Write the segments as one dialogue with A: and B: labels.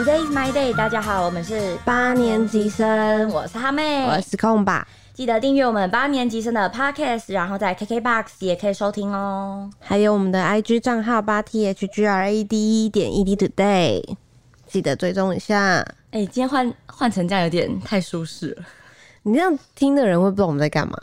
A: Today is my day，大家好，我们是
B: 八年级生，
A: 我是哈妹，
B: 我是空吧。
A: 记得订阅我们八年级生的 Podcast，然后在 KKBox 也可以收听哦。
B: 还有我们的 IG 账号八 T H G R A D 点 E D Today，记得追踪一下。
A: 哎、今天换换成这样有点太舒适了。
B: 你这样听的人会不知道我们在干嘛。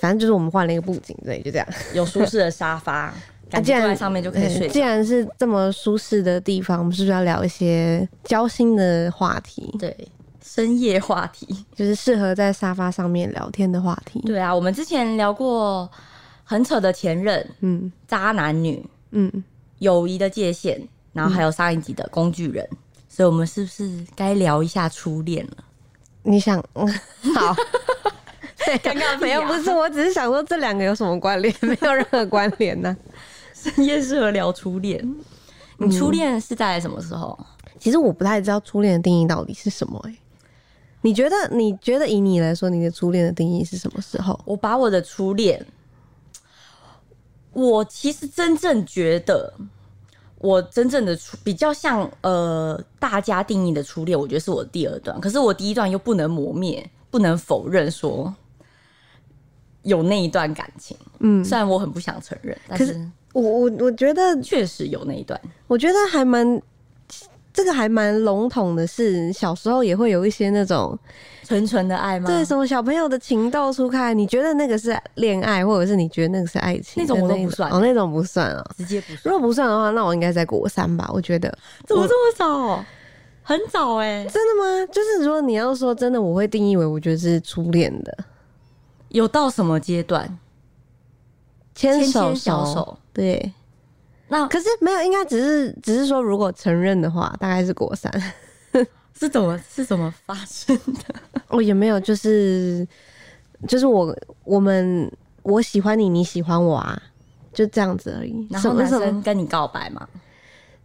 B: 反正就是我们换了一个布景，对，就这样。
A: 有舒适的沙发，感
B: 既然
A: 觉坐在上面就可以睡着。
B: 既然是这么舒适的地方，我们是不是要聊一些交心的话题？
A: 对，深夜话题。
B: 就是适合在沙发上面聊天的话题。
A: 对啊，我们之前聊过很扯的前任、
B: 嗯
A: 渣男女、
B: 嗯，
A: 友谊的界限，然后还有上一集的工具人，所以我们是不是该聊一下初恋了？
B: 你想，嗯，好。
A: 尴尬
B: 没有，不是，我只是想说这两个有什么关联？没有任何关联呢、
A: 深夜适合聊初恋。你初恋是在什么时候？
B: 其实我不太知道初恋的定义到底是什么、欸。你觉得？你觉得以你来说，你的初恋的定义是什么时候？
A: 我把我的初恋，我其实真正觉得，我真正的初比较像呃大家定义的初恋，我觉得是我第二段。可是我第一段又不能磨灭，不能否认说有那一段感情。
B: 嗯，
A: 虽然我很不想承认，但
B: 是
A: 是
B: 我我我觉得，
A: 确实有那一段。
B: 我觉得还蛮这个还蛮笼统的是，小时候也会有一些那种
A: 纯纯的爱吗？
B: 对什么小朋友的情窦初开，你觉得那个是恋爱，或者是你觉得那个是爱情？
A: 那种我都不算
B: 哦，那种不算啊、
A: 直接不
B: 如，果不算的话，那我应该在国三吧？我觉得
A: 怎么这么早？很早哎、
B: 真的吗？就是如果你要说真的，我会定义为我觉得是初恋的，
A: 有到什么阶段？
B: 牵手
A: 牵小手，
B: 对。
A: 那
B: 可是没有，应该只是只是说，如果承认的话，大概是国三。
A: 是怎么是怎么发生的？
B: 哦，也没有，就是就是我我们我喜欢你，你喜欢我啊，就这样子而已。
A: 然后男生跟你告白嘛？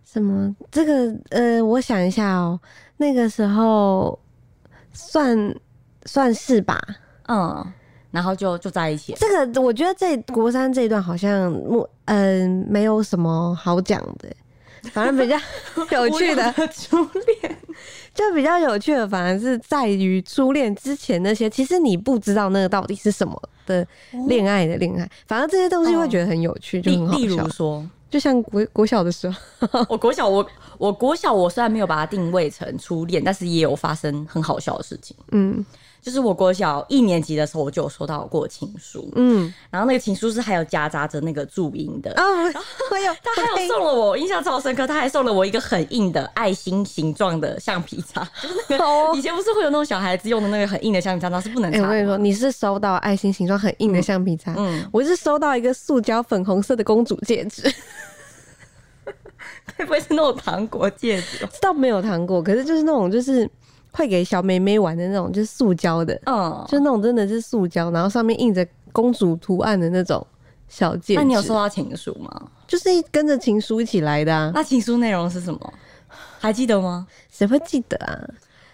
B: 什么这个呃，我想一下哦，那个时候算算是吧。
A: 嗯，然后就就在一起了。
B: 这个我觉得在国三这一段好像我嗯、没有什么好讲的，反正比较 有趣的
A: 初恋，
B: 就比较有趣的，反而是在于初恋之前那些，其实你不知道那个到底是什么的恋爱的恋爱，反而这些东西会觉得很有趣，就
A: 例
B: 很好笑
A: 例如。说，
B: 就像国国小的时候，
A: 我国小我我国小我虽然没有把它定位成初恋，但是也有发生很好笑的事情。
B: 嗯
A: 就是我国小一年级的时候，我就有收到过情书，
B: 嗯，
A: 然后那个情书是还有夹杂着那个注音的。
B: 啊，还有，
A: 他还有送了我，印象超深刻。他还送了我一个很硬的爱心形状的橡皮擦，就是那个
B: 哦
A: 以前不是会有那种小孩子用的那个很硬的橡皮擦，那是不能
B: 哎、
A: 擦的。
B: 我跟你说，你是收到爱心形状很硬的橡皮擦，
A: 嗯，
B: 我是收到一个塑胶粉红色的公主戒指，
A: 会不会是那种糖果戒指？
B: 倒没有糖果，可是就是那种就是会给小妹妹玩的那种，就是塑胶的，
A: 嗯，
B: 就那种真的是塑胶，然后上面印着公主图案的那种小戒指。
A: 那你有收到情书吗？
B: 就是一跟着情书一起来的啊？
A: 那情书内容是什么？还记得吗？
B: 谁会记得啊？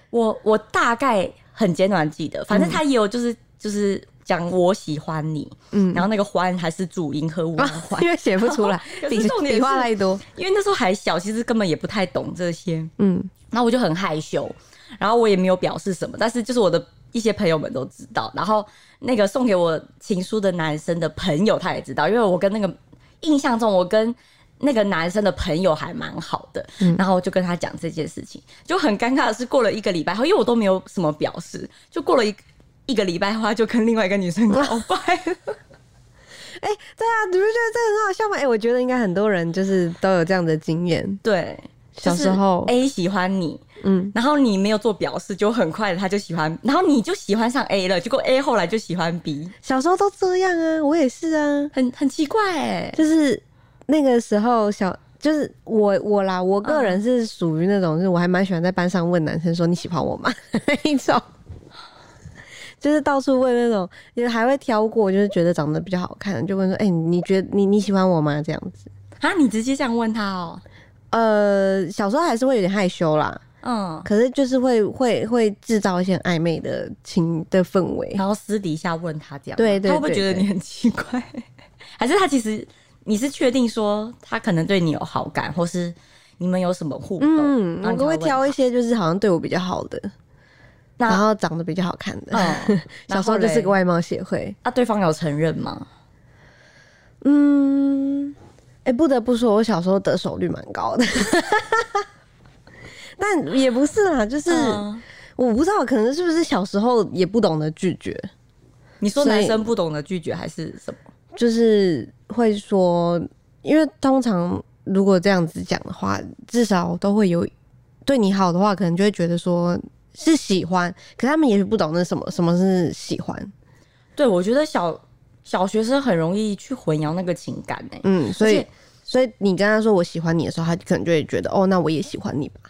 A: 我我大概很简短记得，反正他也有就是就是讲我喜欢你，
B: 嗯，
A: 然后那个欢还是主音和我欢，
B: 因为写不出来
A: 可，是
B: 笔画太多。
A: 因为那时候还小，其实根本也不太懂这些，
B: 嗯
A: 然后我就很害羞，然后我也没有表示什么，但是就是我的一些朋友们都知道，然后那个送给我情书的男生的朋友他也知道，因为我跟那个印象中我跟那个男生的朋友还蛮好的，然后我就跟他讲这件事情，就很尴尬的是过了一个礼拜后，因为我都没有什么表示，就过了一一个礼拜后，他就跟另外一个女生告白了。
B: 哎、对啊，你不觉得这很好笑吗？哎、我觉得应该很多人就是都有这样的经验。
A: 对，
B: 小时候
A: A 喜欢你，
B: 嗯，
A: 然后你没有做表示，就很快的他就喜欢，然后你就喜欢上 A 了，结果 A 后来就喜欢 B，
B: 小时候都这样啊，我也是啊，
A: 很很奇怪哎。
B: 就是那个时候小。就是我我啦，我个人是属于那种，就是我还蛮喜欢在班上问男生说你喜欢我吗 那一种，就是到处问那种，也还会挑过，就是觉得长得比较好看，就问说，哎、你觉得你你喜欢我吗？这样子。
A: 啊，你直接这样问他哦？
B: 呃，小时候还是会有点害羞啦，
A: 嗯，
B: 可是就是会会会制造一些暧昧的情的氛围。
A: 然后私底下问他这样吗，
B: 对对
A: 他会不会觉得你很奇怪？还是他其实你是确定说他可能对你有好感，或是你们有什么互动，
B: 嗯，我都会挑一些就是好像对我比较好的，然后长得比较好看的。
A: 嗯，
B: 小时候就是个
A: 个
B: 外貌协会。
A: 啊，对方有承认吗？
B: 嗯，哎、不得不说，我小时候得手率蛮高的，但也不是啦，就是、
A: 嗯。
B: 我不知道，可能是不是小时候也不懂得拒绝，
A: 你说男生不懂得拒绝还是什么？
B: 就是会说，因为通常如果这样子讲的话，至少都会有对你好的话，可能就会觉得说是喜欢，可他们也许不懂那什么什么是喜欢，
A: 对，我觉得小小学生很容易去混淆那个情感呢、
B: 嗯，所以所以你跟他说我喜欢你的时候，他可能就会觉得哦，那我也喜欢你吧，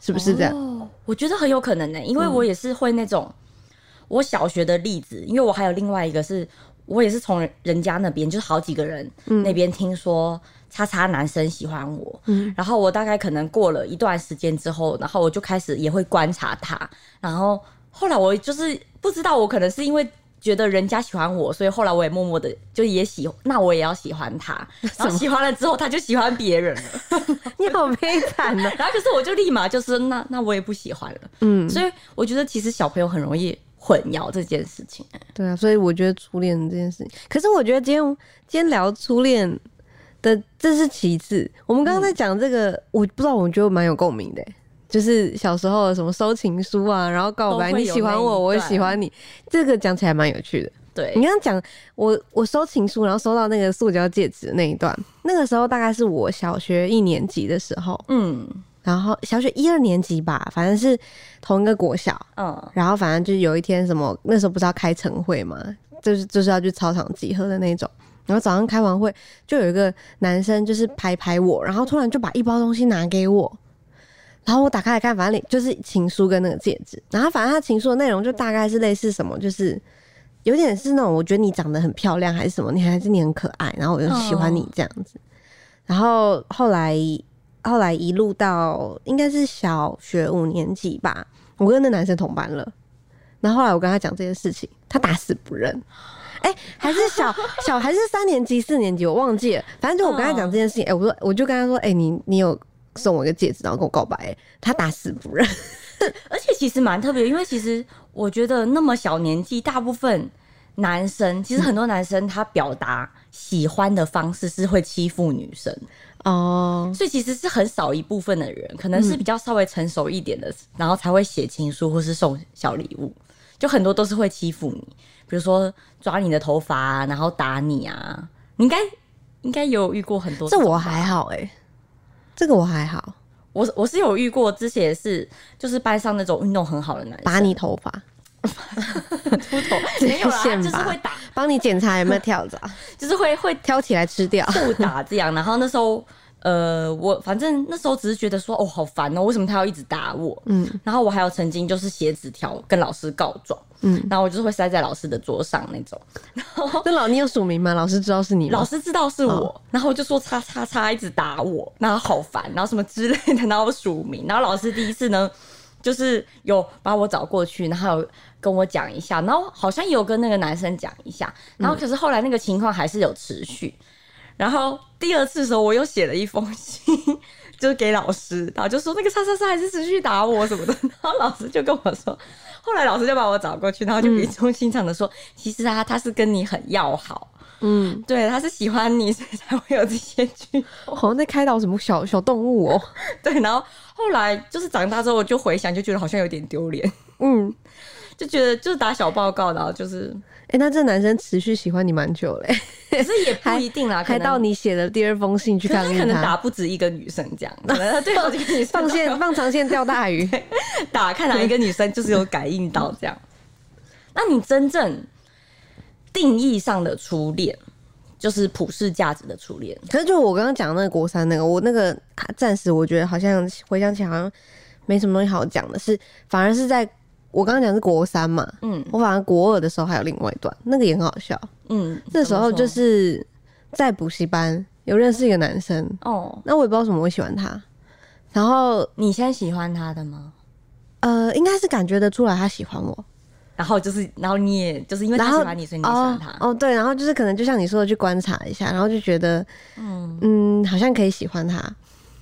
B: 是不是这样？
A: 哦我觉得很有可能呢、因为我也是会那种、我小学的例子，因为我还有另外一个是，我也是从人人家那边，就是好几个人那边听说叉叉男生喜欢我，然后我大概可能过了一段时间之后，然后我就开始也会观察他，然后后来我就是不知道，我可能是因为。觉得人家喜欢我，所以后来我也默默的就也喜，那我也要喜欢他。然后喜欢了之后，他就喜欢别人了。
B: 你好悲惨哦。
A: 然后可是我就立马就是那那我也不喜欢了，
B: 嗯，
A: 所以我觉得其实小朋友很容易混淆这件事情、欸
B: 对啊，所以我觉得初恋这件事情，可是我觉得今天今天聊初恋的这是其次，我们刚刚在讲这个，我不知道，我觉得蛮有共鸣的欸。就是小时候的什么收情书啊，然后告白，你喜欢我，我也喜欢你，这个讲起来蛮有趣的。
A: 对。
B: 你，刚刚讲我我收情书，然后收到那个塑胶戒指的那一段，那个时候大概是我小学一年级的时候，
A: 嗯。
B: 然后小学一二年级吧，反正是同一个国小，
A: 嗯。
B: 然后反正就是有一天什么，那时候不是要开晨会嘛，就是就是要去操场集合的那种。然后早上开完会，就有一个男生就是拍拍我，然后突然就把一包东西拿给我，然后我打开来看，反正里就是情书跟那个戒指。然后反正他情书的内容就大概是类似什么，就是有点是那种我觉得你长得很漂亮还是什么，你还是你很可爱，然后我就喜欢你这样子。然后后来后来一路到应该是小学五年级吧，我跟那男生同班了。然后后来我跟他讲这件事情，他打死不认。哎、还是小小还是三年级四年级，我忘记了。反正就我跟他讲这件事情，哎、我说我就跟他说，哎、你你有送我一个戒指，然后跟我告白、哎他打死不认。
A: 而且其实蛮特别，因为其实我觉得那么小年纪，大部分男生其实很多男生他表达喜欢的方式是会欺负女生，
B: 哦，
A: 所以其实是很少一部分的人，可能是比较稍微成熟一点的，然后才会写情书或是送小礼物，就很多都是会欺负你，比如说抓你的头发啊，然后打你啊，你应该应该有遇过很多。
B: 这我还好哎、这个我还好，
A: 我我是有遇过，之前是就是班上那种运动很好的男生，
B: 拔你头发，
A: 秃头。没有啦，他就是会打，
B: 帮你检查有没有跳蚤，
A: 就是会会
B: 挑起来吃掉。
A: 不打这样。然后那时候，呃，我反正那时候只是觉得说，哦，好烦哦，为什么他要一直打我？嗯，然后我还有曾经就是写纸条跟老师告状，嗯，然后我就是会塞在老师的桌上那种。
B: 那老你有署名吗？老师知道是你吗？
A: 老师知道是我，然后我就说叉叉叉一直打我，然后好烦，然后什么之类的，然后我署名，然后老师第一次呢，就是有把我找过去，然后有跟我讲一下，然后好像也有跟那个男生讲一下，然后可是后来那个情况还是有持续，然后第二次的时候我又写了一封信。就是给老师，然后就说那个叉叉叉还是持续打我什么的，然后老师就跟我说，后来老师就把我找过去，然后就语重心长的说，其实啊他是跟你很要好，
B: 嗯，
A: 对，他是喜欢你，所以才会有这些我。
B: 好像在开导什么小小动物哦。
A: 对，然后后来就是长大之后，我就回想，就觉得好像有点丢脸，
B: 嗯，
A: 就觉得就是打小报告，然后就是，
B: 哎、那这男生持续喜欢你蛮久嘞、
A: 可是也不一定啦，可能
B: 还到。你写的第二封信去
A: 可是他可能打不止一个女生这样，可能他对好几个女生
B: 放线放长线钓大鱼。
A: 打，看哪一个女生就是有感应到这样。那你真正定义上的初恋，就是普世价值的初恋，
B: 可是就我刚刚讲那个国三那个，我那个啊暂时我觉得好像回想起来好像没什么东西好讲的是，反而是在我刚刚讲是国三嘛，
A: 嗯
B: 我反正国二的时候还有另外一段，那个也很好笑。
A: 嗯，
B: 那时候就是在补习班有认识一个男生，
A: 哦，
B: 那我也不知道为什么会喜欢他，然后
A: 你先喜欢他的吗？
B: 呃，应该是感觉得出来他喜欢我，
A: 然后就是，然后你也就是因为他喜欢你，所以你喜欢他。
B: 哦哦，对，然后就是可能就像你说的去观察一下，然后就觉得
A: 嗯
B: 嗯，好像可以喜欢他。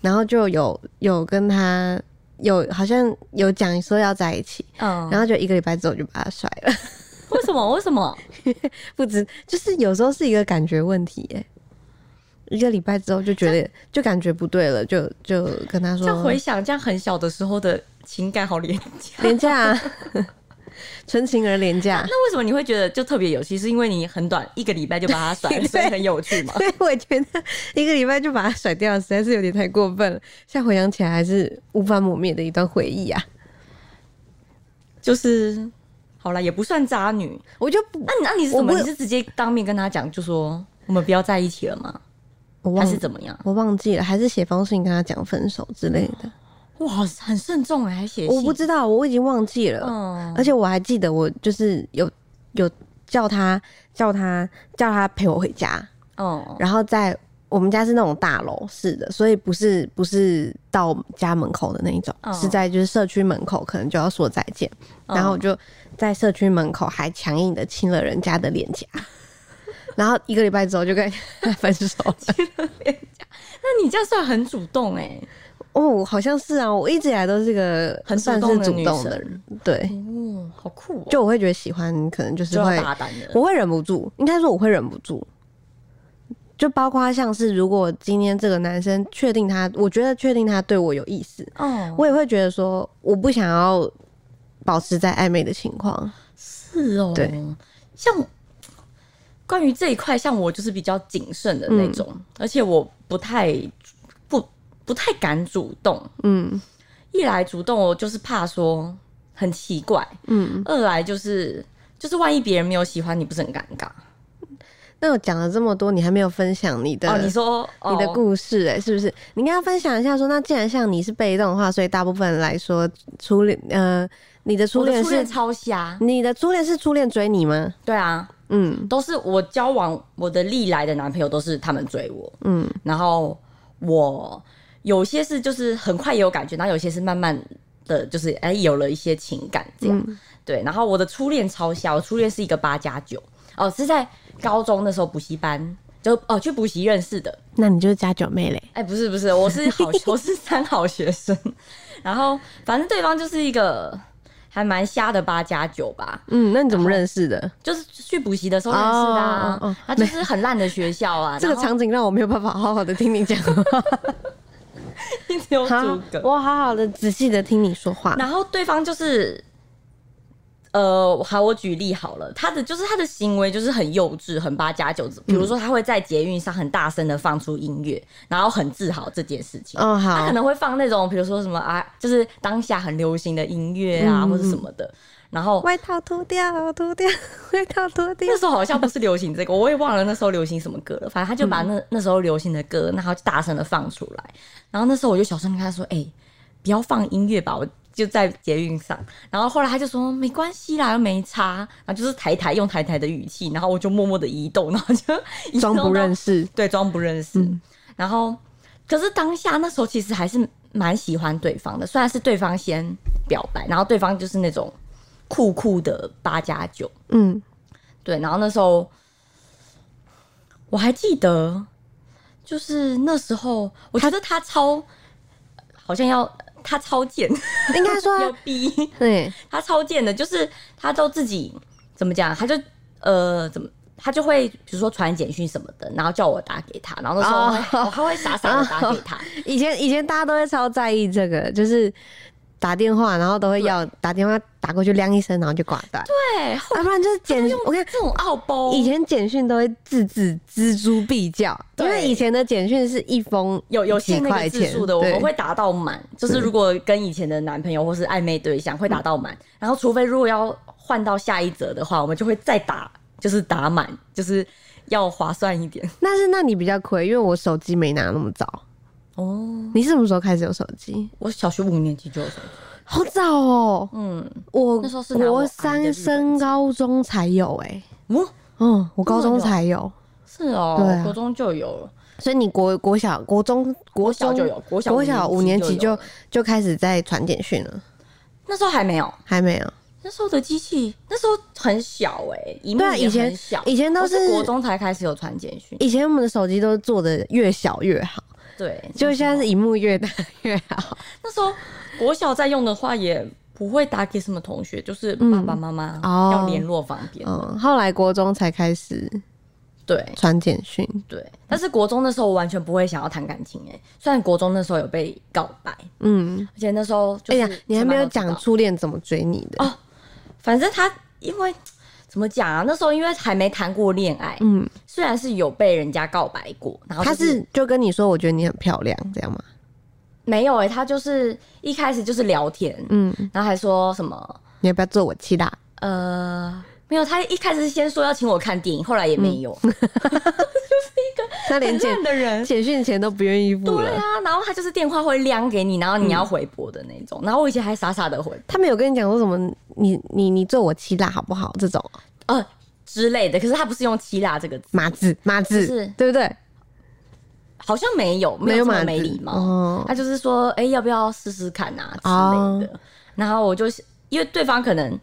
B: 然后就有有跟他有好像有讲说要在一起，
A: 嗯，
B: 然后就一个礼拜之后就把他甩了。
A: 为什么？为什么？
B: 不知就是有时候是一个感觉问题耶。一个礼拜之后就觉得就感觉不对了，就就跟他说
A: 这样回想，这样很小的时候的情感好廉价。
B: 廉价啊，纯情而廉价。
A: 那为什么你会觉得就特别有趣？是因为你很短一个礼拜就把他甩 了，所以很有趣吗？
B: 对，我觉得一个礼拜就把他甩掉，实在是有点太过分了。现在回想起来，还是无法磨灭的一段回忆啊。
A: 就是好了，也不算渣女。
B: 我就不，
A: 那你那你是怎么？你是直接当面跟他讲，就说我们不要在一起了吗？还
B: 我忘
A: 是怎么样？
B: 我忘记了，还是写封信跟他讲分手之类的。
A: 哇，很慎重哎，还写信。
B: 我不知道，我已经忘记了。
A: 嗯，
B: 而且我还记得，我就是有有叫他叫他叫他陪我回家，
A: 哦，
B: 然后在我们家是那种大楼式的，所以不是不是到家门口的那一种，
A: 哦
B: 是在就是社区门口，可能就要说再见。
A: 哦
B: 然后我就在社区门口还强硬的亲了人家的脸颊，然后一个礼拜之后就跟他分手了。
A: 那你这样算很主动哎。
B: 哦，好像是啊，我一直以来都是个
A: 很主
B: 算是主
A: 动的
B: 人，对，
A: 哦，好酷哦，
B: 就我会觉得喜欢，可能就是会
A: 大胆的。
B: 我会忍不住，应该说我会忍不住。就包括像是，如果今天这个男生确定他，我觉得确定他对我有意思，
A: 哦，
B: 我也会觉得说，我不想要保持在暧昧的情况。
A: 是哦，
B: 对，
A: 像关于这一块，像我就是比较谨慎的那种，而且我不太不不太敢主动。
B: 嗯。
A: 一来主动，我就是怕说很奇怪；
B: 嗯，
A: 二来就是就是万一别人没有喜欢你，不是很尴尬？
B: 那我讲了这么多，你还没有分享你的、
A: 哦，你说
B: 你的
A: 哦
B: 故事、哎、是不是？你跟他分享一下说那既然像你是被动的话，所以大部分人来说，初恋呃，你的初恋
A: 我的初恋
B: 是
A: 超瞎，
B: 你的初恋是初恋追你吗？
A: 对啊，
B: 嗯。
A: 都是我交往我的历来的男朋友都是他们追我，
B: 嗯。
A: 然后我有些是就是很快也有感觉，然后有些是慢慢的就是哎、有了一些情感这样。
B: 嗯
A: 对，然后我的初恋超小，我初恋是一个八加九哦，是在高中的时候补习班就哦去补习认识的。
B: 那你就是加九妹嘞。
A: 哎、不是不是，我是好 我是三好学生，然后反正对方就是一个还蛮瞎的八加九吧，
B: 嗯，那你怎么认识的？
A: 就是去补习的时候认识的啊，
B: 哦哦哦
A: 他就是很烂的学校啊，
B: 这个场景让我没有办法好好的听你讲话。
A: 一直有阻隔，
B: 我好好的仔细的听你说话。
A: 然后对方就是，呃，好，我举例好了，他的就是他的行为就是很幼稚，很八加九。比如说，他会在捷运上很大声的放出音乐，然后很自豪这件事情。
B: 哦，好
A: 他可，能会放那种，比如说什么啊，就是当下很流行的音乐啊，
B: 嗯
A: 或者什么的。然后
B: 外套脱掉，脱掉，外套脱掉
A: 那。时候好像不是流行这个，我也忘了那时候流行什么歌了。反正他就把那、那时候流行的歌，然后就大声的放出来。然后那时候我就小声跟他说：“哎、不要放音乐吧，我就在捷运上。”然后后来他就说：“没关系啦，又没差。”然后就是抬抬用抬抬的语气，然后我就默默的移动，然后就
B: 装不认识。
A: 对，装不认识。然后，可是当下那时候其实还是蛮喜欢对方的，虽然是对方先表白，然后对方就是那种酷酷的八加九，
B: 嗯，
A: 对，然后那时候我还记得，就是那时候我觉得他超好像要他超贱，
B: 应该说
A: 要逼。
B: 对，
A: 他超贱的，就是他都自己怎么讲，他就呃怎么。他就会比如说传简讯什么的，然后叫我打给他，然后那时候我还会傻傻的打给他，
B: 以前以前大家都会超在意这个，就是打电话，然后都会要打电话打过去亮一声，然后就挂断。
A: 对，后
B: 要不然就是简
A: 用
B: 我看
A: 这种奥包，
B: 以前简讯都会字字锱铢必较，因为以前的简讯是一封
A: 有有
B: 几
A: 限那个字数的，我们会打到满。就是如果跟以前的男朋友或是暧昧对象会打到满，然后除非如果要换到下一则的话，我们就会再打，就是打满，就是要划算一点。
B: 但是那你比较亏，因为我手机没拿那么早。
A: 哦，
B: 你是什么时候开始有手机？
A: 我小学五年级就有手机，
B: 好早哦！
A: 嗯，
B: 我
A: 那时候是拿我阿姨的
B: 国三
A: 日本
B: 升高中才有哎、
A: 哦，
B: 嗯，我高中才有，
A: 是哦，
B: 对啊。
A: 国中就有了，
B: 所以你国国小、国中、国中
A: 国小就有，国小
B: 国小五年级就
A: 就有了
B: 就开始在传简讯了，
A: 那时候还没有。
B: 还没有？
A: 那时候的机器，那时候很小哎、荧幕
B: 对啊以前
A: 很小，
B: 以前都
A: 我是
B: 是
A: 国中才开始有传简讯。
B: 以前我们的手机都做的越小越好，
A: 对，
B: 就现在是荧幕越大 越好。
A: 那时候国小在用的话，也不会打给什么同学，就是爸爸妈妈
B: 哦
A: 要联络方便。
B: 嗯，后来国中才开始
A: 对
B: 传简讯。
A: 对，但是国中那时候我完全不会想要谈感情哎、虽然国中那时候有被告白，
B: 嗯，
A: 而且那时候就是
B: 哎呀，你还没有讲初恋怎么追你的？
A: 哦反正他因为怎么讲啊？那时候因为还没谈过恋爱，
B: 嗯，
A: 虽然是有被人家告白过，然后、就
B: 他是就跟你说，我觉得你很漂亮，这样吗？
A: 没有哎、他就是一开始就是聊天，
B: 嗯，
A: 然后还说什么
B: 你要不要做我妻大？
A: 呃。没有，他一开始是先说要请我看电影，后来也没有。很
B: 他连简
A: 烂的人，
B: 简讯钱都不愿意付了。
A: 对啊，然后他就是电话会亮给你，然后你要回拨的那种。然后我以前还傻傻的回
B: 他没有跟你讲说什么？你你你做我妻啦，好不好？这种
A: 呃之类的，可是他不是用“希腊”这个字，
B: 马字马字，
A: 是
B: 对不对？
A: 好像没有，没有这么
B: 没
A: 礼貌。
B: 哦
A: 他就是说，哎、要不要试试看啊之
B: 哦
A: 类的。然后我就是因为对方可能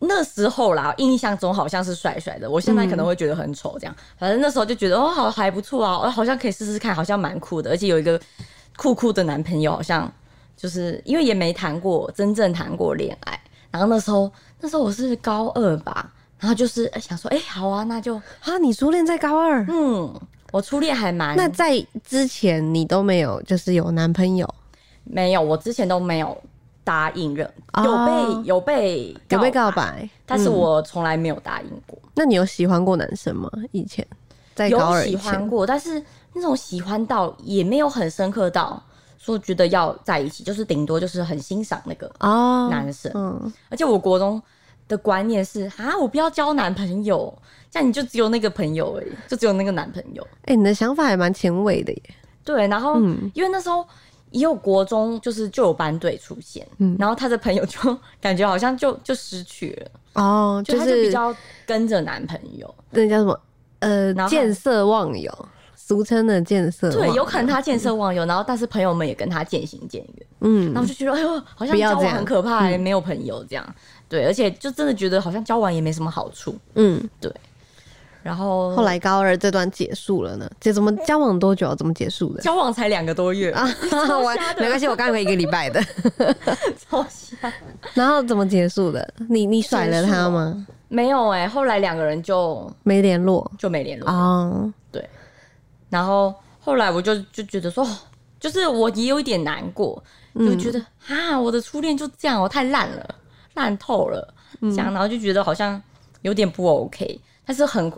A: 那时候啦，印象中好像是帅帅的，我现在可能会觉得很丑，这样。反正那时候就觉得哦，好还不错啊，我，好像可以试试看，好像蛮酷的，而且有一个酷酷的男朋友，好像就是因为也没谈过真正谈过恋爱。然后那时候那时候我是高二吧，然后就是哎想说，哎、好啊，那就
B: 啊，你初恋在高二，
A: 嗯，我初恋还蛮
B: 那在之前你都没有就是有男朋友，
A: 没有，我之前都没有答应任，
B: 哦
A: 有被有被
B: 有被告，白？
A: 但是
B: 嗯
A: 我从来没有答应过。
B: 那你有喜欢过男生吗？以前在高
A: 有喜
B: 二以前，
A: 欢过，但是那种喜欢到也没有很深刻到说觉得要在一起，就是顶多就是很欣赏那个
B: 哦，
A: 男生。
B: 嗯，
A: 而且我国中的观念是啊，我不要交男朋友，这样你就只有那个朋友而已，就只有那个男朋友。
B: 哎、你的想法还蛮前卫的耶。
A: 对，然后、
B: 嗯
A: 因为那时候也有国中，就是就有班队出现，
B: 嗯
A: 然后他的朋友就 感觉好像就就失去了。
B: 哦，
A: 就他就比较跟着男朋友，
B: 那叫什么？呃见色忘友，俗称的见色。
A: 对，有可能他见色忘友，然后但是朋友们也跟他渐行渐远，
B: 嗯
A: 然后就觉得哎呦，好像交往很可怕、没有朋友这样，对，而且就真的觉得好像交往也没什么好处，
B: 嗯。
A: 然后
B: 后来高二这段结束了呢？这怎么交往多久？怎么结束的？
A: 交往才两个多月
B: 啊，没关系，我刚回一个礼拜的。
A: 超瞎，
B: 然后怎么结束的？你你甩了他吗？
A: 没有哎、后来两个人就
B: 没联络
A: 就没联络，
B: 啊。
A: 对，然后后来我就就觉得说，哦就是我也有一点难过，
B: 嗯
A: 就觉得啊，我的初恋就这样，我太烂了，烂透了，
B: 嗯
A: 这样，然后就觉得好像有点不 OK，但是很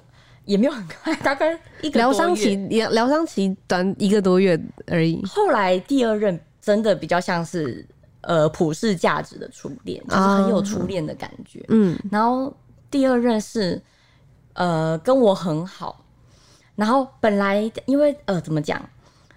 A: 也没有很快，大概一个
B: 疗伤期疗疗伤期短一个多月而已。
A: 后来第二任真的比较像是呃普世价值的初恋，就是很有初恋的感觉。
B: 嗯
A: 然后第二任是呃跟我很好，然后本来因为呃怎么讲，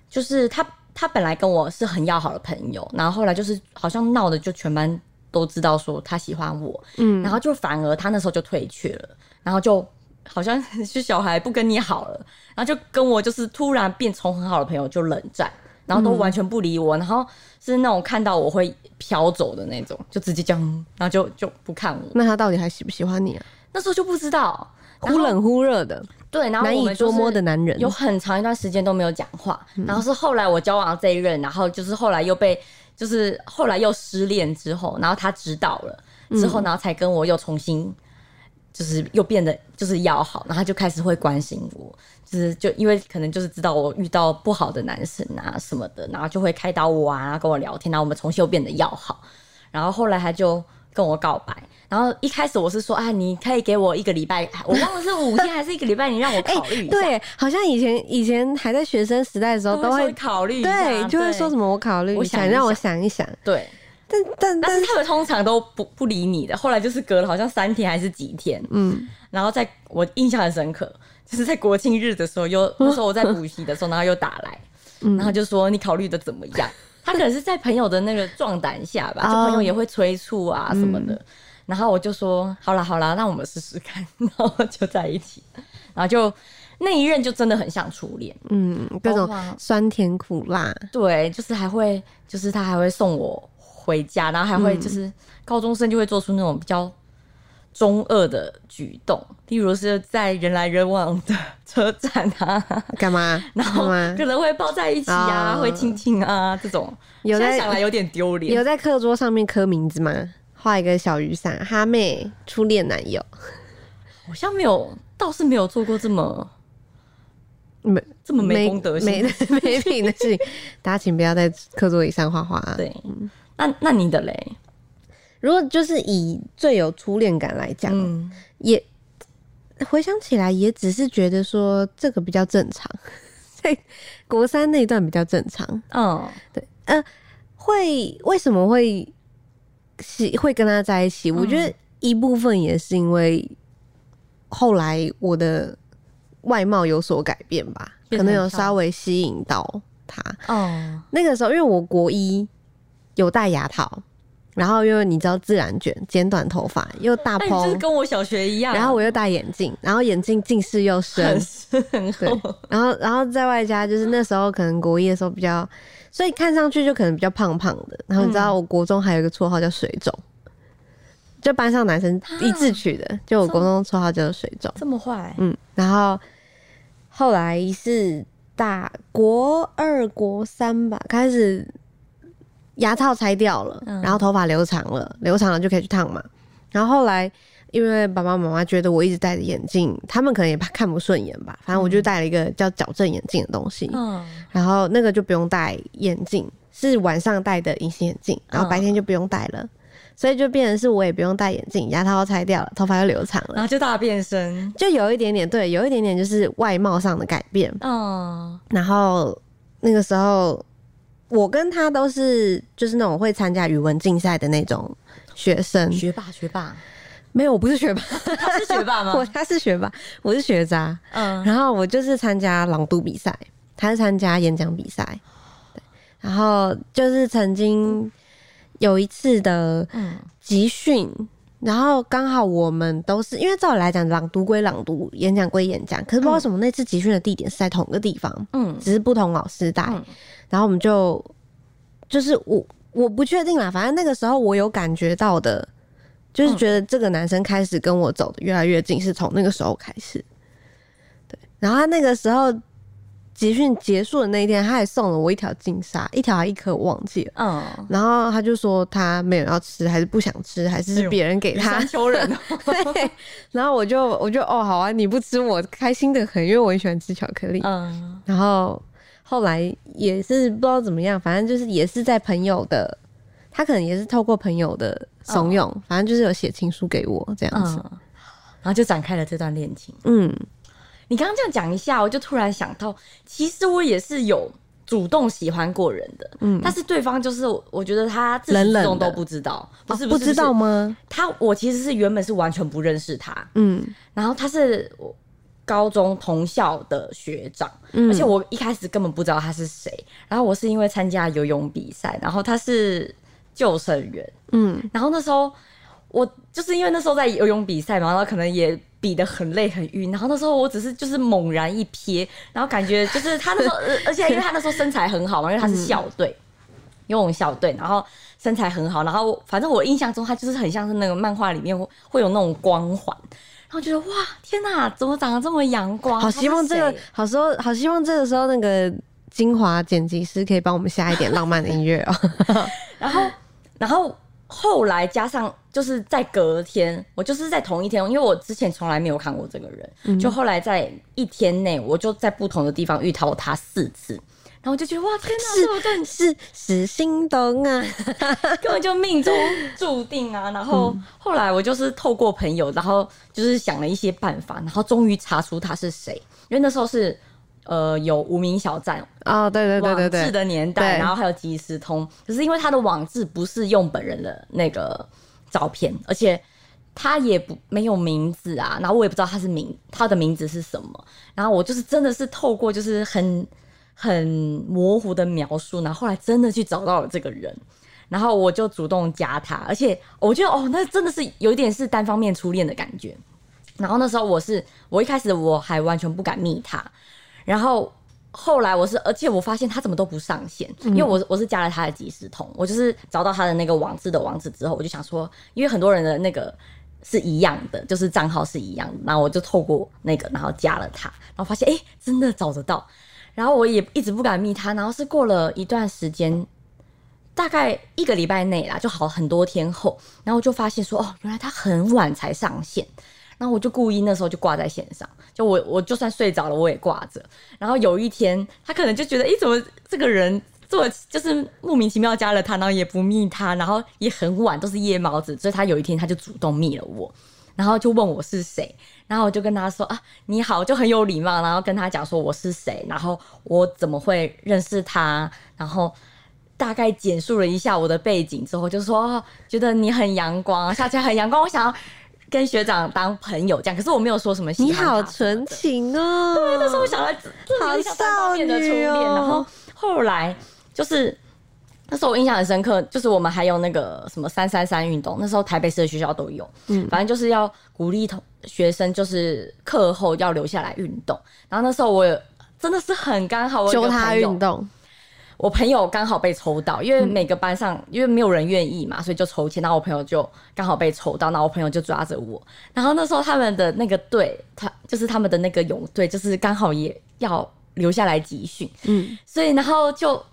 A: 就是他他本来跟我是很要好的朋友，然后后来就是好像闹的就全班都知道说他喜欢我，
B: 嗯
A: 然后就反而他那时候就退却了，然后就好像是小孩不跟你好了，然后就跟我就是突然变从很好的朋友就冷战，然后都完全不理我，然后是那种看到我会飘走的那种，就直接这样，然后就就不看我。
B: 那他到底还喜不喜欢你啊？
A: 那时候就不知道，
B: 忽冷忽热的，
A: 对，然后
B: 难以捉摸的男人。
A: 有很长一段时间都没有讲话，
B: 嗯
A: 然后是后来我交往的这一任，然后就是后来又被，就是后来又失恋之后，然后他知道了之
B: 嗯
A: 后，然后才跟我又重新，就是又变得就是要好，然后他就开始会关心我，就是就因为可能就是知道我遇到不好的男生啊什么的，然后就会开导我啊，跟我聊天，然后我们重新又变得要好，然后后来他就跟我告白。然后一开始我是说啊，你可以给我一个礼拜，我忘了是五天还是一个礼拜，你让我考虑一下。
B: 哎对，好像以前以前还在学生时代的时候都会
A: 考虑，
B: 对，就会说什
A: 么
B: 么我考虑
A: 我想
B: 让我
A: 想
B: 想一想。
A: 对，
B: 但但但
A: 但是他们通常都不不理你的。后来就是隔了好像三天还是几天，
B: 嗯，
A: 然后在我印象很深刻，就是在国庆日的时候，又 那时候我在补习的时候，然后又打来，
B: 嗯
A: 然后就说你考虑的怎么样？他可能是在朋友的那个壮胆下吧，就
B: 哦
A: 朋友也会催促啊什么的。然后我就说好啦好啦，让我们试试看，然后就在一起，然后就那一任就真的很像初恋。
B: 嗯，各种酸甜苦辣，
A: 对，就是还会，就是他还会送我回家，然后还会就是高中生就会做出那种比较中二的举动，例如是在人来人往的车站啊，
B: 干嘛？
A: 然后？可能会抱在一起啊，
B: 哦
A: 会亲亲啊，这种，
B: 有
A: 现在
B: 在
A: 想来有点丢脸
B: 有。在课桌上面刻名字吗？画一个小雨伞，哈妹初恋男友，
A: 好像没有，倒是没有做过这么
B: 没
A: 这么没公德
B: 没
A: 心。
B: 没品的事情，大家请不要在课桌椅上画画、啊。
A: 对，那那你的嘞？
B: 如果就是以最有初恋感来讲，
A: 嗯，
B: 也回想起来，也只是觉得说这个比较正常，在国三那一段比较正常。
A: 嗯，
B: 会为什么会喜会跟他在一起？我觉得一部分也是因为后来我的外貌有所改变吧，可能有稍微吸引到他。
A: 哦，
B: 那个时候，因为我国一有戴牙套，然后因为你知道自然卷、剪短头发又大
A: 那你就是，跟我小学一样，
B: 然后我又戴眼镜，然后眼镜近视又深。
A: 很，深很
B: 对
A: 厚，
B: 然后然后在外加就是那时候可能国一的时候比较，所以看上去就可能比较胖胖的。然后你知道我国中还有一个绰号叫水肿，就班上男生一致取的，就我国中绰号叫水肿。
A: 这么坏，
B: 嗯，然后后来是大国二、国三吧，开始牙套拆掉了，
A: 嗯。
B: 然后头发留长了，留长了就可以去烫嘛。然后后来因为爸爸妈妈觉得我一直戴着眼镜，他们可能也怕看不顺眼吧，反正我就戴了一个叫矫正眼镜的东西，
A: 嗯，
B: 然后那个就不用戴眼镜，是晚上戴的隐形眼镜，然后白天就不用戴了。所以就变成是我也不用戴眼镜，牙套拆掉了，头发又留长了。
A: 然，后就大变身，
B: 就有一点点对，有一点点就是外貌上的改变。
A: 嗯，
B: 然后那个时候，我跟他都是就是那种会参加语文竞赛的那种学生。
A: 学霸学霸，
B: 没有，我不是学霸，
A: 他是学霸吗
B: 我
A: 吗？
B: 他是学霸，我是学渣。
A: 嗯，
B: 然后我就是参加朗读比赛，他是参加演讲比赛。对，然后就是曾经有一次的
A: 嗯
B: 集训，然后刚好我们都是因为照理来讲，朗读归朗读，演讲归演讲，可是不知道为什么那次集训的地点是在同一个地方，
A: 嗯
B: 只是不同老师带，
A: 嗯
B: 然后我们就就是我我不确定啦，反正那个时候我有感觉到的，就是觉得这个男生开始跟我走的越来越近，是从那个时候开始。对，然后他那个时候集训结束的那一天，他还送了我一条金沙，一条还一颗我忘记了。
A: 嗯，
B: 然后他就说他没有要吃，还是不想吃，还
A: 哎
B: 是
A: 呦
B: 别人给他
A: 山。丘人哦，
B: 对，然后我就我就哦好啊，你不吃我开心的很，因为我很喜欢吃巧克力。
A: 嗯
B: 然后后来也是不知道怎么样，反正就是也是在朋友的，他可能也是透过朋友的怂恿，反正就是有写情书给我这样子。
A: 嗯，然后就展开了这段恋情。
B: 嗯，
A: 你刚刚这样讲一下，我就突然想到，其实我也是有主动喜欢过人的，嗯，但是对方就是我觉得他自始
B: 冷冷的
A: 至终都不知道，不是
B: 哦不知道
A: 是。
B: 吗？
A: 他，我其实是原本是完全不认识他，
B: 嗯。
A: 然后他是我高中同校的学长，
B: 嗯。
A: 而且我一开始根本不知道他是谁，然后我是因为参加游泳比赛，然后他是救生员，
B: 嗯。
A: 然后那时候我就是因为那时候在游泳比赛嘛，然后可能也比得很累很晕，然后那时候我只是就是猛然一瞥，然后感觉就是他那时候，呃 而且因为他那时候身材很好嘛，因为他是校队。游泳校队，然后身材很好，然后反正我印象中他就是很像是那个漫画里面会会有那种光环，然后觉得哇天哪，怎么长得这么阳光？
B: 好希望这个好时候，好希望这个时候那个精华剪辑师可以帮我们下一点浪漫的音乐哦。
A: 然后，然后后来加上就是在隔天，我就是在同一天，因为我之前从来没有看过这个人，就后来在一天内，我就在不同的地方遇到他四次。然后我就觉得哇天哪，这我真的
B: 是是心动啊！
A: 根本就命中注定啊！然后后来我就是透过朋友，然后就是想了一些办法，然后终于查出他是谁。因为那时候是呃有无名小站
B: 哦，对对对对
A: 网志
B: 对，
A: 的年代，然后还有即时通，可是因为他的网志不是用本人的那个照片，而且他也不没有名字啊，然后我也不知道他是名他的名字是什么，然后我就是真的是透过就是很很模糊的描述，然后后来真的去找到了这个人。然后我就主动加他，而且我觉得哦，那真的是有一点是单方面初恋的感觉。然后那时候我是我一开始我还完全不敢密他，然后后来我是，而且我发现他怎么都不上线，因为我我是加了他的即时通，我就是找到他的那个网址的网址之后，我就想说，因为很多人的那个是一样的，就是账号是一样的，然后我就透过那个，然后加了他，然后发现哎、诶真的找得到，然后我也一直不敢密他，然后是过了一段时间，大概一个礼拜内啦，就好很多天后，然后就发现说哦，原来他很晚才上线。然后我就故意那时候就挂在线上，就我我就算睡着了我也挂着。然后有一天他可能就觉得，诶，怎么这个人这么就是莫名其妙加了他，然后也不密他，然后也很晚都是夜猫子，所以他有一天他就主动密了我，然后就问我是谁，然后我就跟他说啊你好，就很有礼貌，然后跟他讲说我是谁，然后我怎么会认识他，然后。大概简述了一下我的背景之后，就说、哦觉得你很阳光，下次很阳光，我想要跟学长当朋友这样。可是我没有说什么喜
B: 你好纯情哦。
A: 对，那时候我想到这有点像单方面的初恋，
B: 好少女哦
A: 然后后来就是那时候我印象很深刻，就是我们还有那个什么三三三运动，那时候台北市的学校都有，嗯，反正就是要鼓励同学生，就是课后要留下来运动。然后那时候我真的是很刚好，我有一
B: 揪他运动，
A: 我朋友刚好被抽到，因为每个班上、因为没有人愿意嘛，所以就抽签。然后我朋友就刚好被抽到，然后我朋友就抓着我。然后那时候他们的那个队，他就是他们的那个泳队，就是刚好也要留下来集训，
B: 嗯，
A: 所以然后就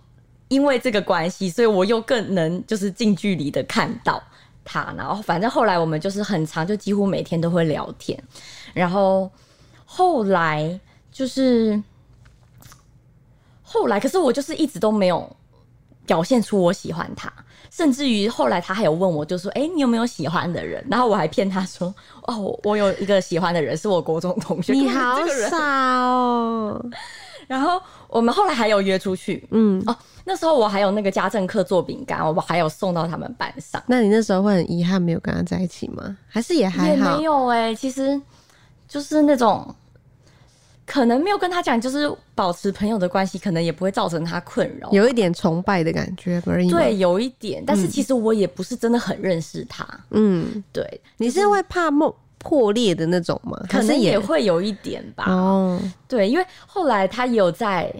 A: 因为这个关系，所以我又更能就是近距离的看到他。然后反正后来我们就是很长，就几乎每天都会聊天。然后后来就是后来，可是我就是一直都没有表现出我喜欢他，甚至于后来他还有问我，就说：“哎、你有没有喜欢的人？”然后我还骗他说：“哦，我我有一个喜欢的人，是我国中同学。”
B: 你好傻哦。
A: 然后我们后来还有约出去
B: 嗯，
A: 哦，那时候我还有那个家政课做饼干，我还有送到他们班上，
B: 那你那时候会很遗憾没有跟他在一起吗？还是也还好
A: 也没？有哎、其实就是那种。可能没有跟他讲，就是保持朋友的关系，可能也不会造成他困扰。
B: 有一点崇拜的感觉而已。
A: 对，有一点，但是其实我也不是真的很认识他。
B: 嗯，
A: 对，
B: 你是会怕破破裂的那种吗？
A: 可能也会有一点吧。
B: 哦，
A: 对，因为后来他也有在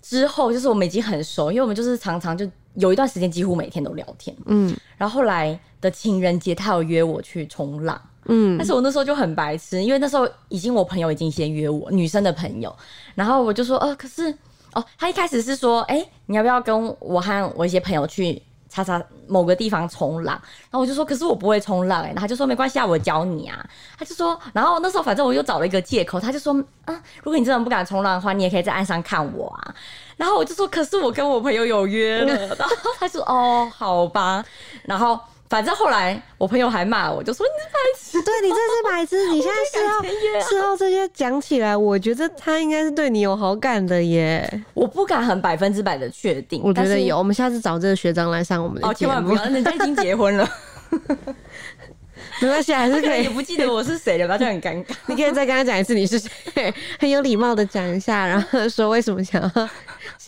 A: 之后，就是我们已经很熟，因为我们就是常常就有一段时间几乎每天都聊天。
B: 嗯
A: 然后后来的情人节，他有约我去冲浪，
B: 嗯
A: 但是我那时候就很白痴，因为那时候已经我朋友已经先约我，女生的朋友，然后我就说，呃，可是哦，他一开始是说，哎、你要不要跟我和我一些朋友去叉叉某个地方冲浪？然后我就说，可是我不会冲浪、哎，然后他就说没关系啊，我教你啊。他就说，然后那时候反正我又找了一个借口，他就说，啊，如果你真的不敢冲浪的话，你也可以在岸上看我啊。然后我就说，可是我跟我朋友有约了。然后他说，哦，好吧。然后反正后来我朋友还骂我，就说你是白痴。
B: 对你真是白痴！你现在事后事后这些讲起来，我觉得他应该是对你有好感的耶。
A: 我不敢很百分之百的确定，
B: 我觉得有，我们下次找这个学长来上我们的
A: 哦，
B: 节目
A: 千万不，要，人家已经结婚了，
B: 没关系，还是
A: 可
B: 可以。
A: 不记得我是谁了吧，就很尴尬。
B: 你可以再跟他讲一次你是谁，很有礼貌的讲一下，然后说为什么想要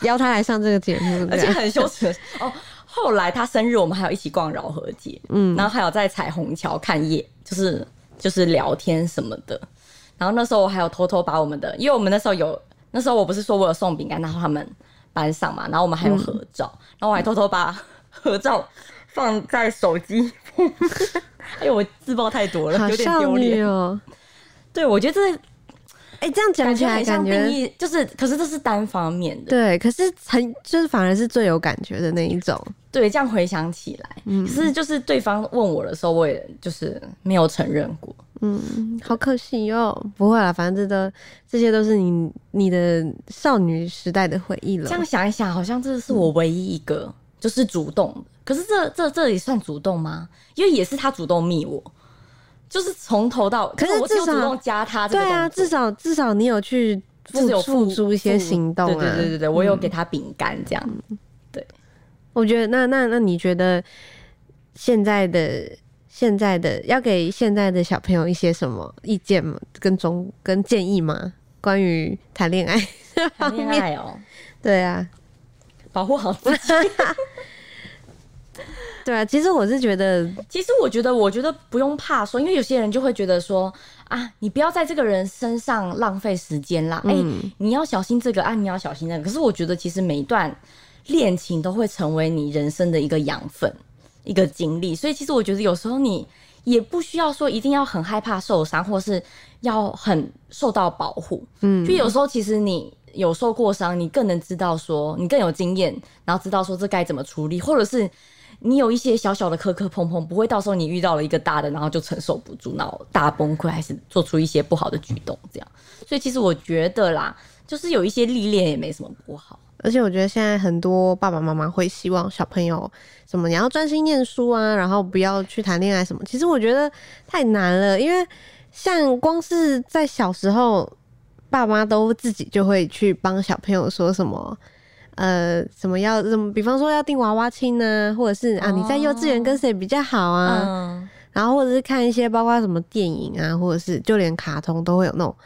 B: 邀他来上这个节目，
A: 而且很羞耻哦。后来他生日，我们还有一起逛饶河街，嗯，然后还有在彩虹桥看夜，就是就是聊天什么的。然后那时候我还有偷偷把我们的，因为我们那时候有，那时候我不是说我有送饼干，然后他们班上嘛，然后我们还有合照，然后我还偷偷把 合照放在手机封面。哎呦，我自爆太多了，有点丢脸。
B: 哦。
A: 对，我觉得这
B: 哎、这样讲起来，
A: 感觉很像
B: 感觉
A: 定义，就是，可是这是单方面的。
B: 对，可是很就是反而是最有感觉的那一种。
A: 对，这样回想起来，
B: 嗯
A: 可是就是对方问我的时候，我也就是没有承认过。
B: 嗯，好可惜哦。不会啦，反正这都这些都是你你的少女时代的回忆了
A: 这。样想一想，好像这是我唯一一个就是主动的。可是这这这也算主动吗？因为也是他主动密我，就是从头到，
B: 可是
A: 我只有
B: 至少
A: 主动加他这
B: 对啊，至少至少你有去付
A: 就是有
B: 付出一些行动啊。
A: 对对对对对，我有给他饼干这样。
B: 我觉得那那那你觉得现在的现在的要给现在的小朋友一些什么意见吗？跟中跟建议吗？关于谈恋爱
A: 谈恋？爱哦，
B: 对啊，
A: 保护好自己。
B: 对啊。其实我是觉得，
A: 其实我觉得，我觉得不用怕说，因为有些人就会觉得说啊，你不要在这个人身上浪费时间啦，哎、
B: 嗯
A: 你要小心这个啊，你要小心那个。可是我觉得，其实每一段恋情都会成为你人生的一个养分、一个经历，所以其实我觉得有时候你也不需要说一定要很害怕受伤，或是要很受到保护。
B: 嗯
A: 就有时候其实你有受过伤，你更能知道说你更有经验，然后知道说这该怎么处理，或者是你有一些小小的磕磕碰碰，不会到时候你遇到了一个大的，然后就承受不住，然后大崩溃，还是做出一些不好的举动，这样。所以其实我觉得啦，就是有一些历练也没什么不好。
B: 而且我觉得现在很多爸爸妈妈会希望小朋友什么你要专心念书啊，然后不要去谈恋爱什么。其实我觉得太难了，因为像光是在小时候，爸妈都自己就会去帮小朋友说什么。呃，什么要什么？比方说要订娃娃亲呢，或者是啊，你在幼稚园跟谁比较好啊？
A: 嗯，
B: 然后或者是看一些包括什么电影啊，或者是就连卡通都会有那种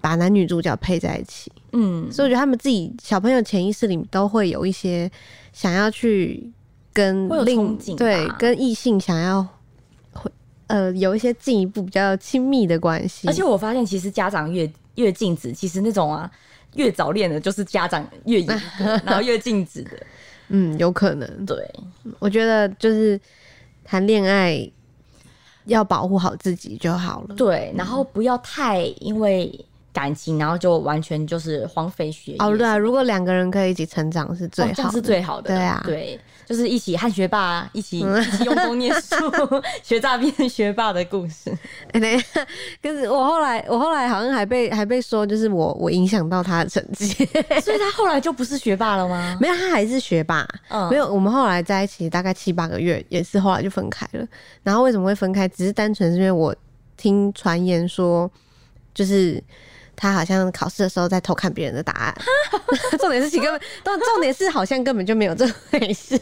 B: 把男女主角配在一起。
A: 嗯，
B: 所以我觉得他们自己小朋友潜意识里都会有一些想要去跟另对跟异性想要会呃有一些进一步比较亲密的关系，
A: 而且我发现，其实家长越越禁止，其实那种啊越早恋的，就是家长越严格，然后越禁止的。
B: 嗯有可能，
A: 对，
B: 我觉得就是谈恋爱要保护好自己就好了。
A: 对，然后不要太因为感情，然后就完全就是荒废学业。
B: 哦，对啊，如果两个人可以一起成长是最好的，
A: 哦这样是最好的。
B: 对啊
A: 对，就是一起和学霸一起一起用功念书，学渣变学霸的故事。
B: 可是我后来，我后来好像还被还被说，就是我我影响到他的成绩，
A: 所以他后来就不是学霸了吗？
B: 没有，他还是学霸，
A: 嗯
B: 没有。我们后来在一起大概七八个月，也是后来就分开了。然后为什么会分开？只是单纯是因为我听传言说，就是他好像考试的时候在偷看别人的答案。重点是其根本，重重点是好像根本就没有这回事，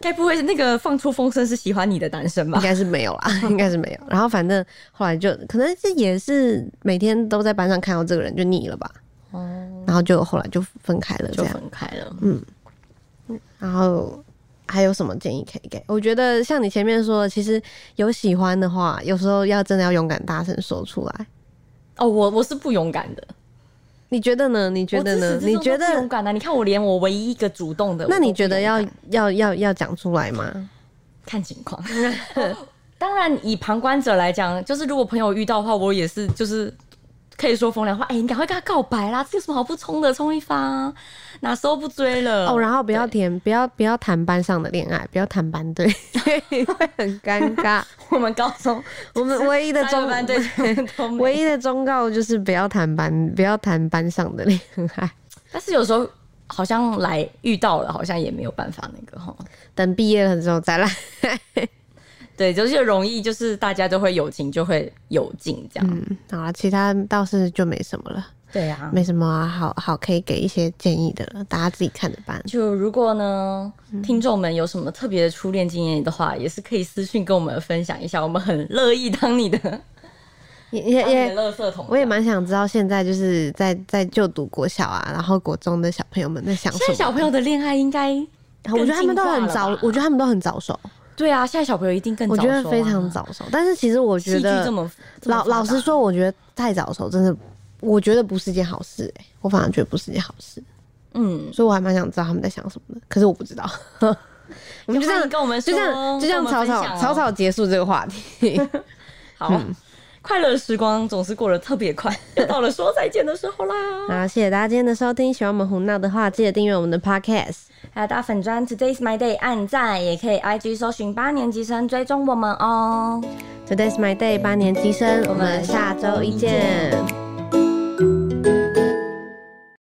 A: 该不会是那个放出风声是喜欢你的男生吧？
B: 应该是没有啦，应该是没有。然后反正后来就可能是也是每天都在班上看到这个人就腻了吧。
A: 哦，
B: 然后就后来就分开了，
A: 就。分开了。
B: 嗯然后还有什么建议可以给？我觉得像你前面说的，其实有喜欢的话，有时候要真的要勇敢大声说出来。
A: 哦，我我是不勇敢的。
B: 你觉得呢？你觉得呢？你觉
A: 得勇
B: 得？
A: 敢呢？你看我连我唯一一个主动的，
B: 那你觉得要要要要讲出来吗？
A: 看情况？当然，以旁观者来讲，就是如果朋友遇到的话，我也是就是可以说风凉话。哎、你赶快跟他告白啦！这有什么好不冲的？冲一发啊，哪时候不追了？
B: 哦，然后不要
A: 对
B: 填，不要不要谈班上的恋爱，不要谈班队，会 很尴尬。
A: 我们高中
B: 我们唯一的忠
A: 班队都没
B: 唯一的忠告就是不要谈班，不要谈班上的恋爱。
A: 但是有时候好像来遇到了，好像也没有办法那个哈。
B: 等毕业了之后再来。
A: 对，就是容易，就是大家都会友情就会有尽这样。
B: 嗯，好了，其他倒是就没什么了。
A: 对啊，
B: 没什么啊，好好可以给一些建议的了，大家自己看着办。
A: 就如果呢，
B: 嗯
A: 听众们有什么特别的初恋经验的话，也是可以私信跟我们分享一下，我们很乐意当你的
B: 也也 也。我也蛮想知道现在就是在在就读国小啊，然后国中的小朋友们在想什么。
A: 现在小朋友的恋爱应该，
B: 我觉得他们都很早，我觉得他们都很早熟，
A: 对啊，现在小朋友一定更早、熟啊
B: 我觉得非常。早熟。但是其实我觉得老老实说，我觉得太早熟真的，我觉得不是件好事哎、我反而觉得不是件好事，
A: 嗯，
B: 所以我还蛮想知道他们在想什么的，可是我不知道。我们就这样
A: 跟我们
B: 就这样就这样草草草草结束这个话题。
A: 好。快乐时光总是过得特别快，又到了说再见的时候啦！
B: 好，谢谢大家今天的收听。喜欢我们胡闹的话，记得订阅我们的 Podcast。
A: 还有大粉砖 Today's My Day 按赞，也可以 IG 搜寻八年级生追踪我们哦。
B: Today's my day，八年级生，我
A: 我们
B: 们下周一
A: 下周一见
B: 见。